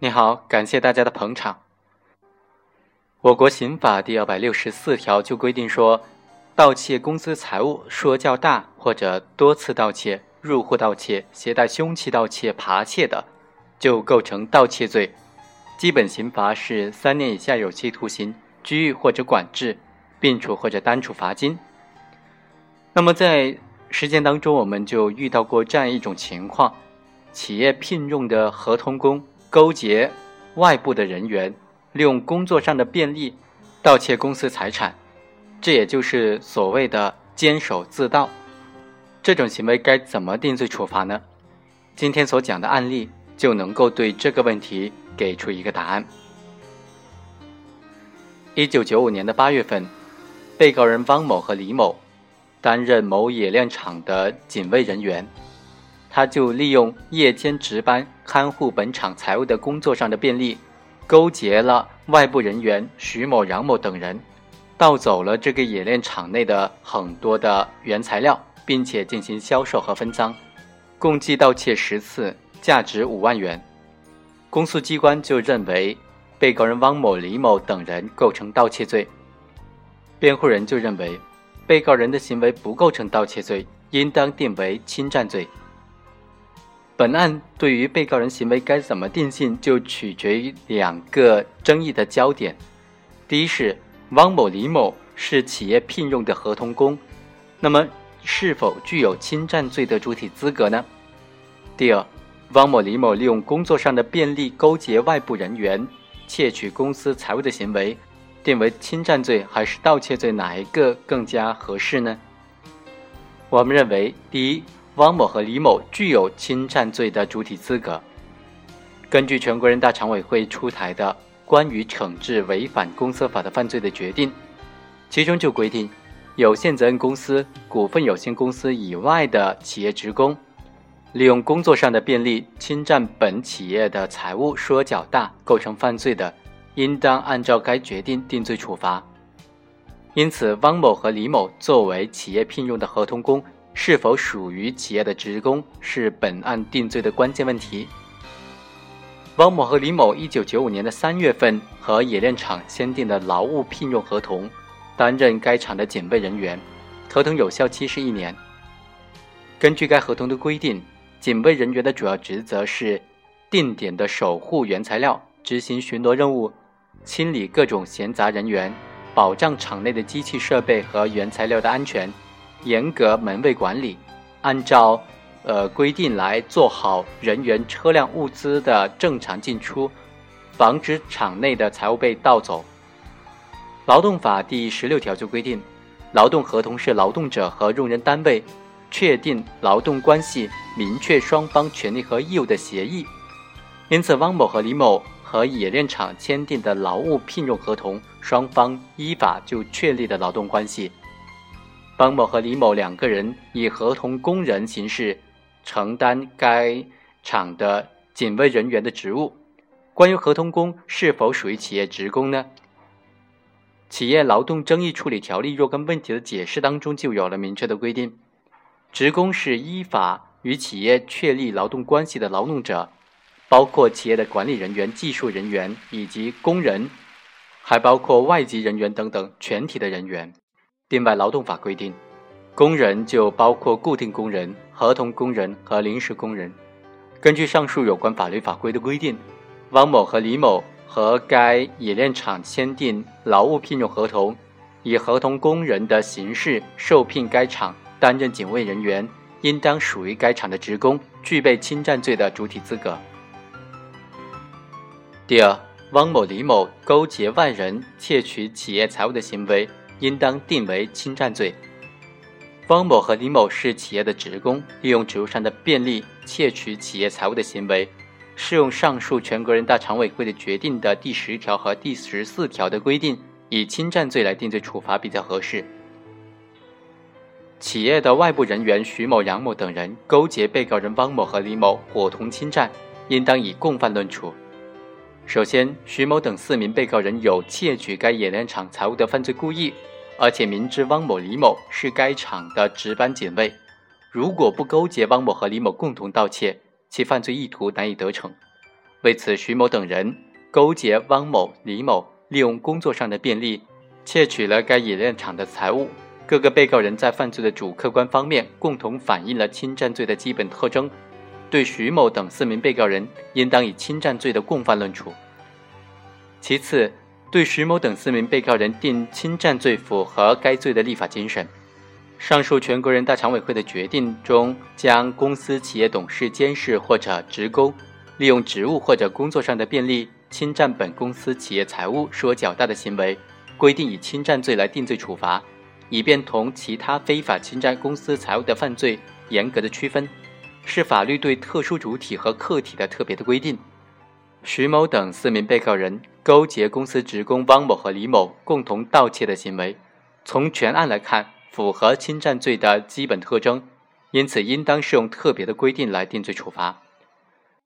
你好，感谢大家的捧场。我国刑法第二百六十四条就规定说，盗窃公司财物说较大或者多次盗窃、入户盗窃、携带凶器盗窃、扒窃的，就构成盗窃罪，基本刑罚是三年以下有期徒刑、拘役或者管制，并处或者单处罚金。那么在实践当中，我们就遇到过这样一种情况：企业聘用的合同工。勾结外部的人员，利用工作上的便利盗窃公司财产，这也就是所谓的监守自盗。这种行为该怎么定罪处罚呢？今天所讲的案例就能够对这个问题给出一个答案。一九九五年的八月份，被告人汪某和李某担任某冶炼厂的警卫人员。他就利用夜间值班看护本厂财物的工作上的便利，勾结了外部人员徐某、杨某等人，盗走了这个冶炼厂内的很多的原材料，并且进行销售和分赃，共计盗窃十次，价值五万元。公诉机关就认为，被告人汪某、李某等人构成盗窃罪。辩护人就认为，被告人的行为不构成盗窃罪，应当定为侵占罪。本案对于被告人行为该怎么定性，就取决于两个争议的焦点。第一是汪某、李某是企业聘用的合同工，那么是否具有侵占罪的主体资格呢？第二，汪某、李某利用工作上的便利勾结外部人员窃取公司财物的行为，定为侵占罪还是盗窃罪，哪一个更加合适呢？我们认为，第一。汪某和李某具有侵占罪的主体资格。根据全国人大常委会出台的《关于惩治违反公司法的犯罪的决定》，其中就规定，有限责任公司、股份有限公司以外的企业职工，利用工作上的便利侵占本企业的财物说较大，构成犯罪的，应当按照该决定定罪处罚。因此，汪某和李某作为企业聘用的合同工。是否属于企业的职工是本案定罪的关键问题。汪某和李某一九九五年的三月份和冶炼厂签订的劳务聘用合同，担任该厂的警卫人员，合同有效期是一年。根据该合同的规定，警卫人员的主要职责是定点的守护原材料，执行巡逻任务，清理各种闲杂人员，保障厂内的机器设备和原材料的安全。严格门卫管理，按照呃规定来做好人员、车辆、物资的正常进出，防止厂内的财物被盗走。劳动法第十六条就规定，劳动合同是劳动者和用人单位确定劳动关系、明确双方权利和义务的协议。因此，汪某和李某和冶炼厂签订的劳务聘用合同，双方依法就确立的劳动关系。汪某和李某两个人以合同工人形式承担该厂的警卫人员的职务。关于合同工是否属于企业职工呢？企业劳动争议处理条例若干问题的解释当中就有了明确的规定：职工是依法与企业确立劳动关系的劳动者，包括企业的管理人员、技术人员以及工人，还包括外籍人员等等全体的人员。另外，劳动法规定，工人就包括固定工人、合同工人和临时工人。根据上述有关法律法规的规定，汪某和李某和该冶炼厂签订劳务聘用合同，以合同工人的形式受聘该厂担任警卫人员，应当属于该厂的职工，具备侵占罪的主体资格。第二，汪某、李某勾结外人窃取企业财物的行为。应当定为侵占罪。汪某和李某是企业的职工，利用职务上的便利窃取企业财物的行为，适用上述全国人大常委会的决定的第十条和第十四条的规定，以侵占罪来定罪处罚比较合适。企业的外部人员徐某、杨某等人勾结被告人汪某和李某，伙同侵占，应当以共犯论处。首先，徐某等四名被告人有窃取该冶炼厂财物的犯罪故意，而且明知汪某、李某是该厂的值班警卫，如果不勾结汪某和李某共同盗窃，其犯罪意图难以得逞。为此，徐某等人勾结汪某、李某，利用工作上的便利，窃取了该冶炼厂的财物。各个被告人在犯罪的主客观方面共同反映了侵占罪的基本特征，对徐某等四名被告人应当以侵占罪的共犯论处。其次，对徐某等四名被告人定侵占罪符合该罪的立法精神。上述全国人大常委会的决定中，将公司企业董事、监事或者职工利用职务或者工作上的便利侵占本公司企业财物说较大的行为，规定以侵占罪来定罪处罚。以便同其他非法侵占公司财物的犯罪严格的区分，是法律对特殊主体和客体的特别的规定。徐某等四名被告人勾结公司职工汪某和李某共同盗窃的行为，从全案来看符合侵占罪的基本特征，因此应当适用特别的规定来定罪处罚。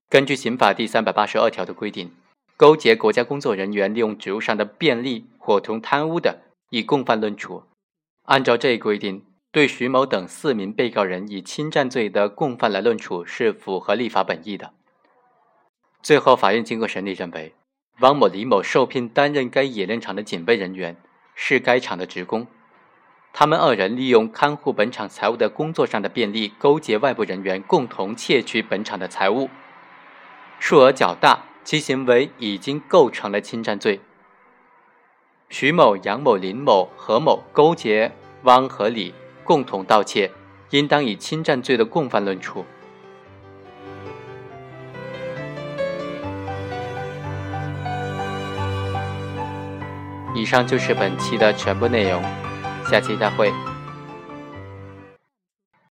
根据刑法第三百八十二条的规定，勾结国家工作人员利用职务上的便利伙同贪污的，以共犯论处。按照这一规定，对徐某等四名被告人以侵占罪的共犯来论处是符合立法本意的。最后，法院经过审理认为，汪某、李某受聘担任该冶炼厂的警备人员，是该厂的职工，他们二人利用看护本厂财物的工作上的便利，勾结外部人员共同窃取本厂的财物，数额较大，其行为已经构成了侵占罪。徐某、杨某、林某、何某勾结汪和李共同盗窃，应当以侵占罪的共犯论处。以上就是本期的全部内容，下期再会。